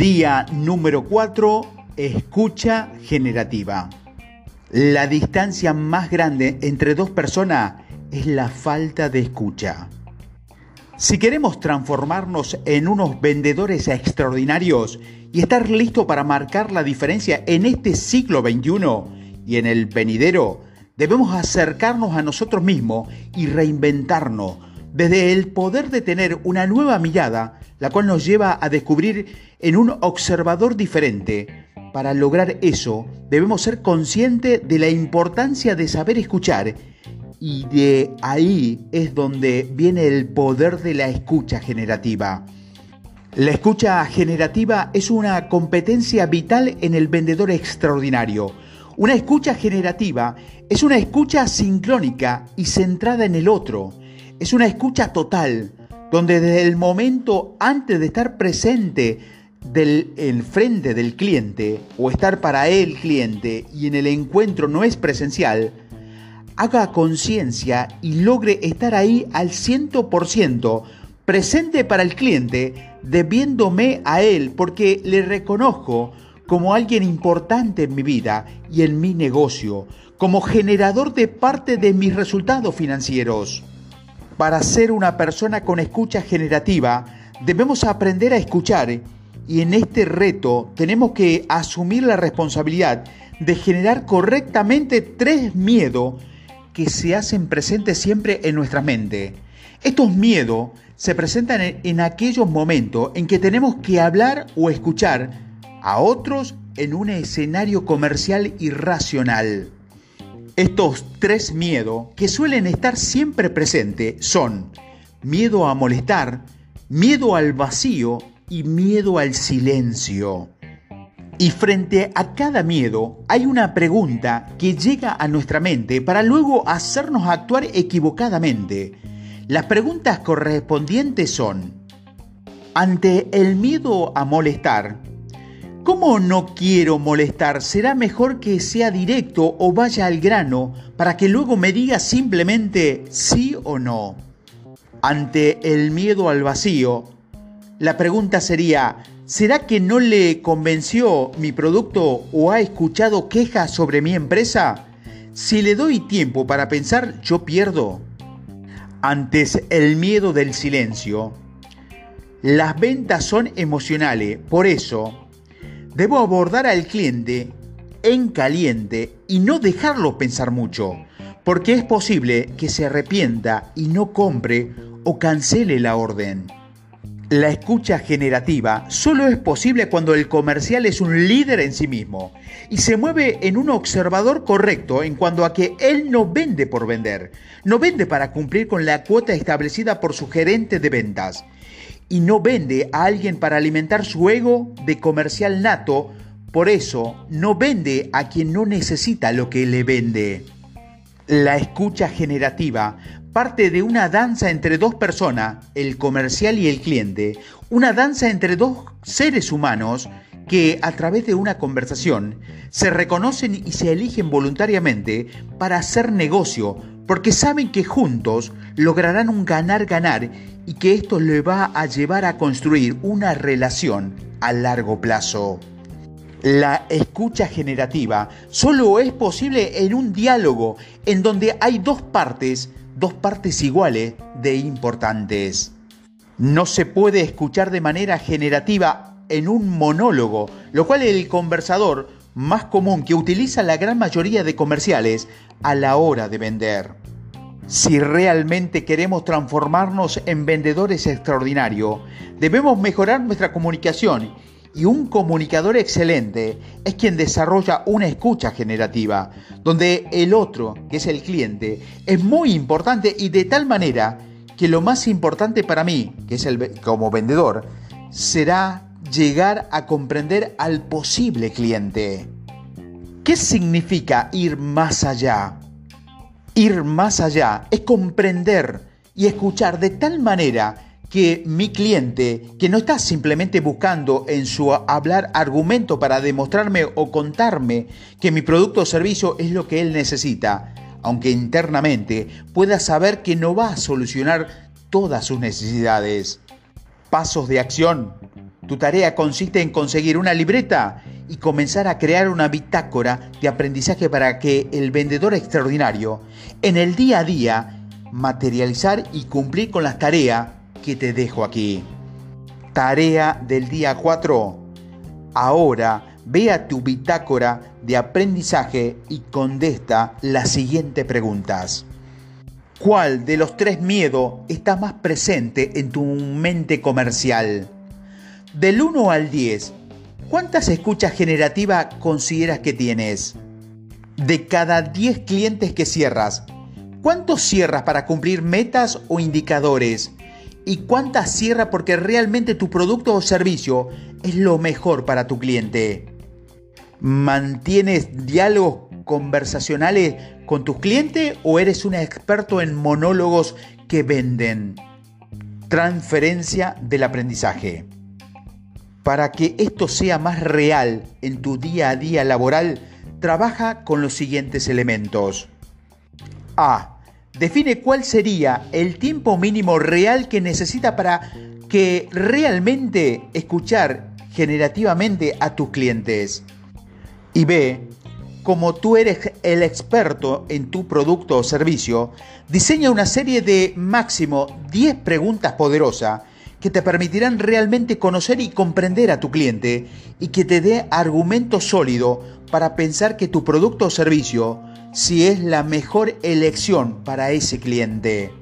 Día número 4. Escucha generativa. La distancia más grande entre dos personas es la falta de escucha. Si queremos transformarnos en unos vendedores extraordinarios y estar listos para marcar la diferencia en este siglo XXI y en el venidero, debemos acercarnos a nosotros mismos y reinventarnos desde el poder de tener una nueva mirada, la cual nos lleva a descubrir en un observador diferente. Para lograr eso, debemos ser conscientes de la importancia de saber escuchar y de ahí es donde viene el poder de la escucha generativa. La escucha generativa es una competencia vital en el vendedor extraordinario. Una escucha generativa es una escucha sincrónica y centrada en el otro es una escucha total, donde desde el momento antes de estar presente del el frente del cliente o estar para el cliente y en el encuentro no es presencial, haga conciencia y logre estar ahí al 100% presente para el cliente, debiéndome a él porque le reconozco como alguien importante en mi vida y en mi negocio, como generador de parte de mis resultados financieros. Para ser una persona con escucha generativa, debemos aprender a escuchar y en este reto tenemos que asumir la responsabilidad de generar correctamente tres miedos que se hacen presentes siempre en nuestra mente. Estos miedos se presentan en, aquellos momentos en que tenemos que hablar o escuchar a otros en un escenario comercial irracional. Estos tres miedos que suelen estar siempre presentes son miedo a molestar, miedo al vacío y miedo al silencio. Y frente a cada miedo hay una pregunta que llega a nuestra mente para luego hacernos actuar equivocadamente. Las preguntas correspondientes son, ante el miedo a molestar, ¿Cómo no quiero molestar? Será mejor que sea directo o vaya al grano para que luego me diga simplemente sí o no. Ante el miedo al vacío, la pregunta sería, ¿será que no le convenció mi producto o ha escuchado quejas sobre mi empresa? Si le doy tiempo para pensar, yo pierdo. Antes el miedo del silencio, las ventas son emocionales, por eso Debo abordar al cliente en caliente y no dejarlo pensar mucho, porque es posible que se arrepienta y no compre o cancele la orden. La escucha generativa solo es posible cuando el comercial es un líder en sí mismo y se mueve en un observador correcto en cuanto a que él no vende por vender, no vende para cumplir con la cuota establecida por su gerente de ventas y no vende a alguien para alimentar su ego de comercial nato, por eso no vende a quien no necesita lo que le vende. La escucha generativa parte de una danza entre dos personas, el comercial y el cliente, una danza entre dos seres humanos que a través de una conversación se reconocen y se eligen voluntariamente para hacer negocio, porque saben que juntos lograrán un ganar-ganar y que esto le va a llevar a construir una relación a largo plazo. La escucha generativa solo es posible en un diálogo en donde hay dos partes, dos partes iguales de importantes. No se puede escuchar de manera generativa en un monólogo, lo cual el conversador más común que utiliza la gran mayoría de comerciales a la hora de vender. Si realmente queremos transformarnos en vendedores extraordinarios, debemos mejorar nuestra comunicación y un comunicador excelente es quien desarrolla una escucha generativa, donde el otro, que es el cliente, es muy importante y de tal manera que lo más importante para mí, que es el como vendedor, será llegar a comprender al posible cliente. ¿Qué significa ir más allá? Ir más allá es comprender y escuchar de tal manera que mi cliente, que no está simplemente buscando en su hablar argumento para demostrarme o contarme que mi producto o servicio es lo que él necesita, aunque internamente pueda saber que no va a solucionar todas sus necesidades. Pasos de acción Tu tarea consiste en conseguir una libreta y comenzar a crear una bitácora de aprendizaje para que el vendedor extraordinario, en el día a día, materializar y cumplir con las tareas que te dejo aquí. Tarea del día 4. Ahora ve a tu bitácora de aprendizaje y contesta las siguientes preguntas. ¿Cuál de los tres miedos está más presente en tu mente comercial? Del 1 al 10, ¿cuántas escuchas generativas consideras que tienes? De cada 10 clientes que cierras, ¿cuántos cierras para cumplir metas o indicadores? ¿Y cuántas cierras porque realmente tu producto o servicio es lo mejor para tu cliente? ¿Mantienes diálogos conversacionales con tus clientes o eres un experto en monólogos que venden? Transferencia del aprendizaje. Para que esto sea más real en tu día a día laboral, trabaja con los siguientes elementos. A. Define cuál sería el tiempo mínimo real que necesita para que realmente escuchar generativamente a tus clientes. Y B. Como tú eres el experto en tu producto o servicio, diseña una serie de máximo 10 preguntas poderosas que te permitirán realmente conocer y comprender a tu cliente y que te dé argumento sólido para pensar que tu producto o servicio si es la mejor elección para ese cliente.